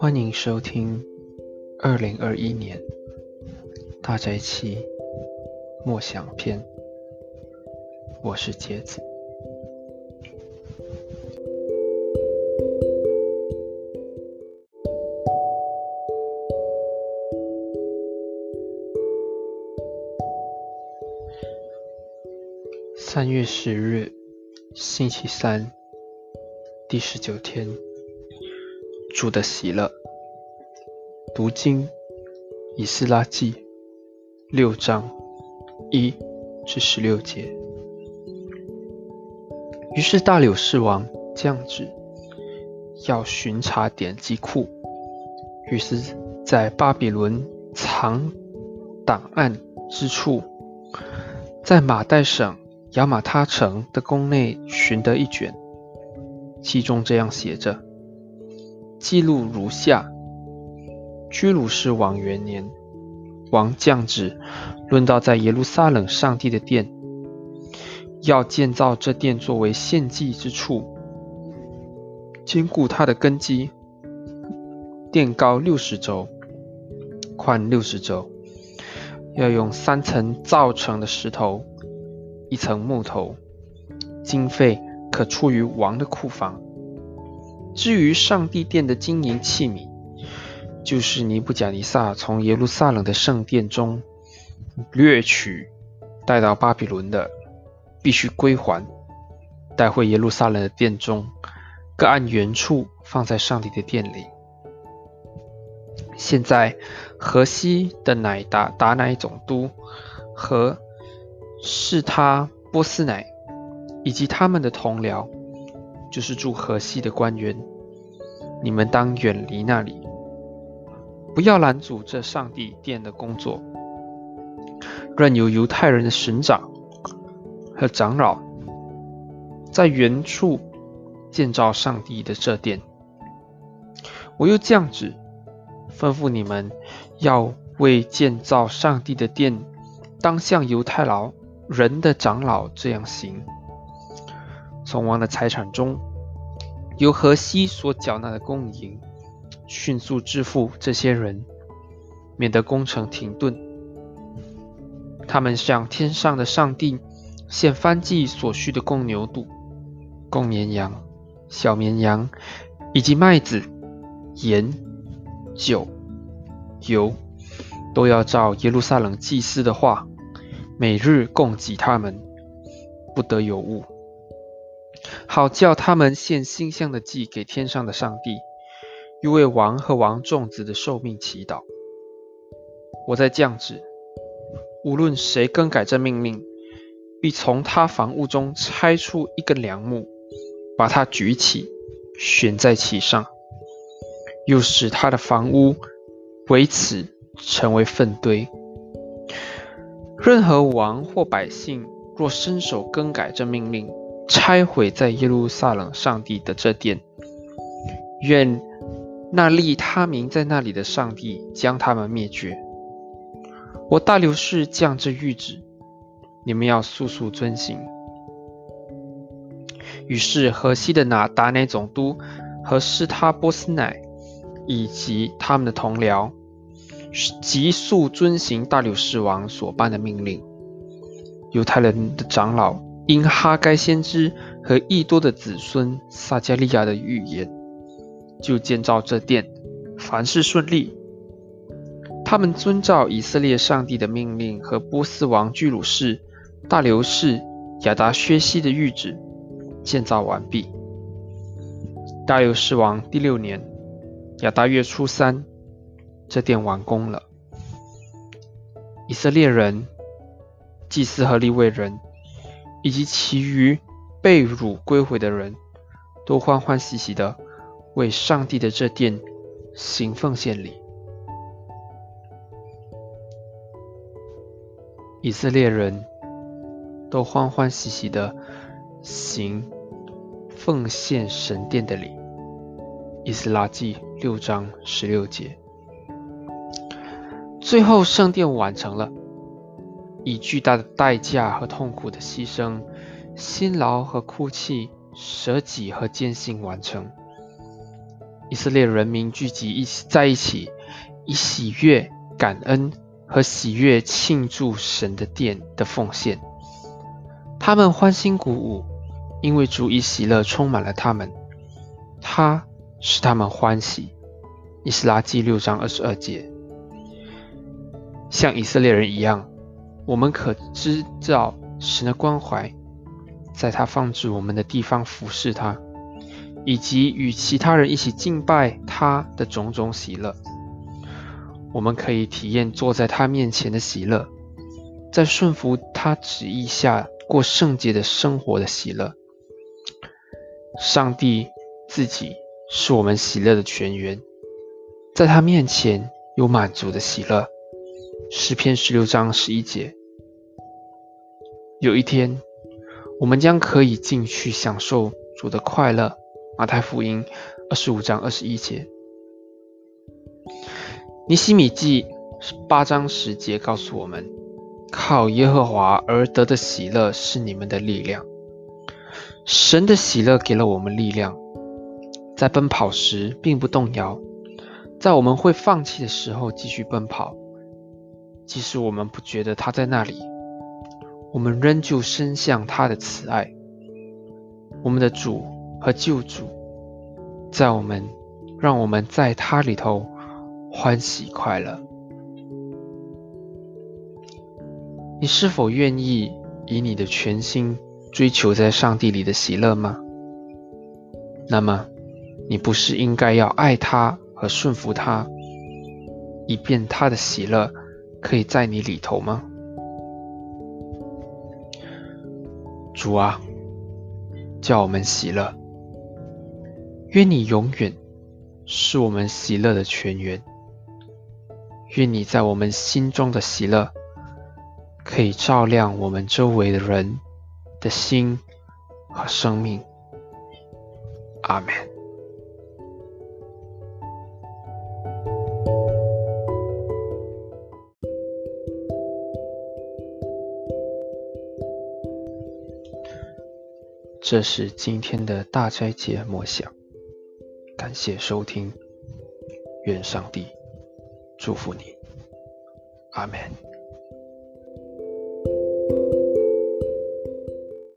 欢迎收听二零二一年大宅期默想篇，我是杰子。三月十日，星期三，第十九天。主的喜乐，读经以斯拉记六章一至十六节。于是大柳士王降旨，要巡查典籍库。于是，在巴比伦藏档案之处，在马代省亚马他城的宫内寻得一卷，其中这样写着。记录如下：居鲁士王元年，王降旨，论到在耶路撒冷上帝的殿，要建造这殿作为献祭之处，坚固它的根基。殿高六十轴，宽六十轴，要用三层造成的石头，一层木头。经费可出于王的库房。至于上帝殿的金银器皿，就是尼布甲尼撒从耶路撒冷的圣殿中掠取带到巴比伦的，必须归还，带回耶路撒冷的殿中，各按原处放在上帝的殿里。现在河西的乃达达乃总督和是他波斯乃以及他们的同僚。就是住河西的官员，你们当远离那里，不要拦阻这上帝殿的工作。任由犹太人的省长和长老在原处建造上帝的这殿。我又降旨，吩咐你们要为建造上帝的殿，当像犹太老人的长老这样行。从王的财产中，由河西所缴纳的供银，迅速支付这些人，免得工程停顿。他们向天上的上帝献翻祭所需的公牛肚、公绵羊、小绵羊，以及麦子、盐、酒、油，都要照耶路撒冷祭司的话，每日供给他们，不得有误。好叫他们献馨香的祭给天上的上帝，又为王和王众子的寿命祈祷。我在降旨，无论谁更改这命令，必从他房屋中拆出一根梁木，把它举起，悬在其上，又使他的房屋为此成为粪堆。任何王或百姓若伸手更改这命令，拆毁在耶路撒冷上帝的这殿，愿那立他名在那里的上帝将他们灭绝。我大流士降这谕旨，你们要速速遵行。于是河西的拿达乃总督和施他波斯乃以及他们的同僚，急速遵行大流士王所颁的命令。犹太人的长老。因哈该先知和益多的子孙撒加利亚的预言，就建造这殿，凡事顺利。他们遵照以色列上帝的命令和波斯王居鲁士、大流士、亚达薛西的谕旨，建造完毕。大流士王第六年，亚达月初三，这殿完工了。以色列人、祭司和利未人。以及其余被掳归回的人都欢欢喜喜的为上帝的这殿行奉献礼。以色列人都欢欢喜喜的行奉献神殿的礼。以斯拉记六章十六节。最后圣殿完成了。以巨大的代价和痛苦的牺牲，辛劳和哭泣，舍己和艰辛完成。以色列人民聚集一起在一起，以喜悦、感恩和喜悦庆祝神的殿的奉献。他们欢欣鼓舞，因为主以喜乐充满了他们，他使他们欢喜。以斯拉记六章二十二节，像以色列人一样，我们可知道神的关怀，在他放置我们的地方服侍他。以及与其他人一起敬拜他的种种喜乐，我们可以体验坐在他面前的喜乐，在顺服他旨意下过圣洁的生活的喜乐。上帝自己是我们喜乐的泉源，在他面前有满足的喜乐。诗篇十六章十一节。有一天，我们将可以进去享受主的快乐。马太福音二十五章二十一节，尼西米记八章十节告诉我们：靠耶和华而得的喜乐是你们的力量。神的喜乐给了我们力量，在奔跑时并不动摇，在我们会放弃的时候继续奔跑，即使我们不觉得他在那里，我们仍旧伸向他的慈爱。我们的主。和救主，在我们，让我们在他里头欢喜快乐。你是否愿意以你的全心追求在上帝里的喜乐吗？那么，你不是应该要爱他和顺服他，以便他的喜乐可以在你里头吗？主啊，叫我们喜乐。愿你永远是我们喜乐的泉源。愿你在我们心中的喜乐，可以照亮我们周围的人的心和生命。阿门。这是今天的大斋节默想。感谢收听，愿上帝祝福你，阿门。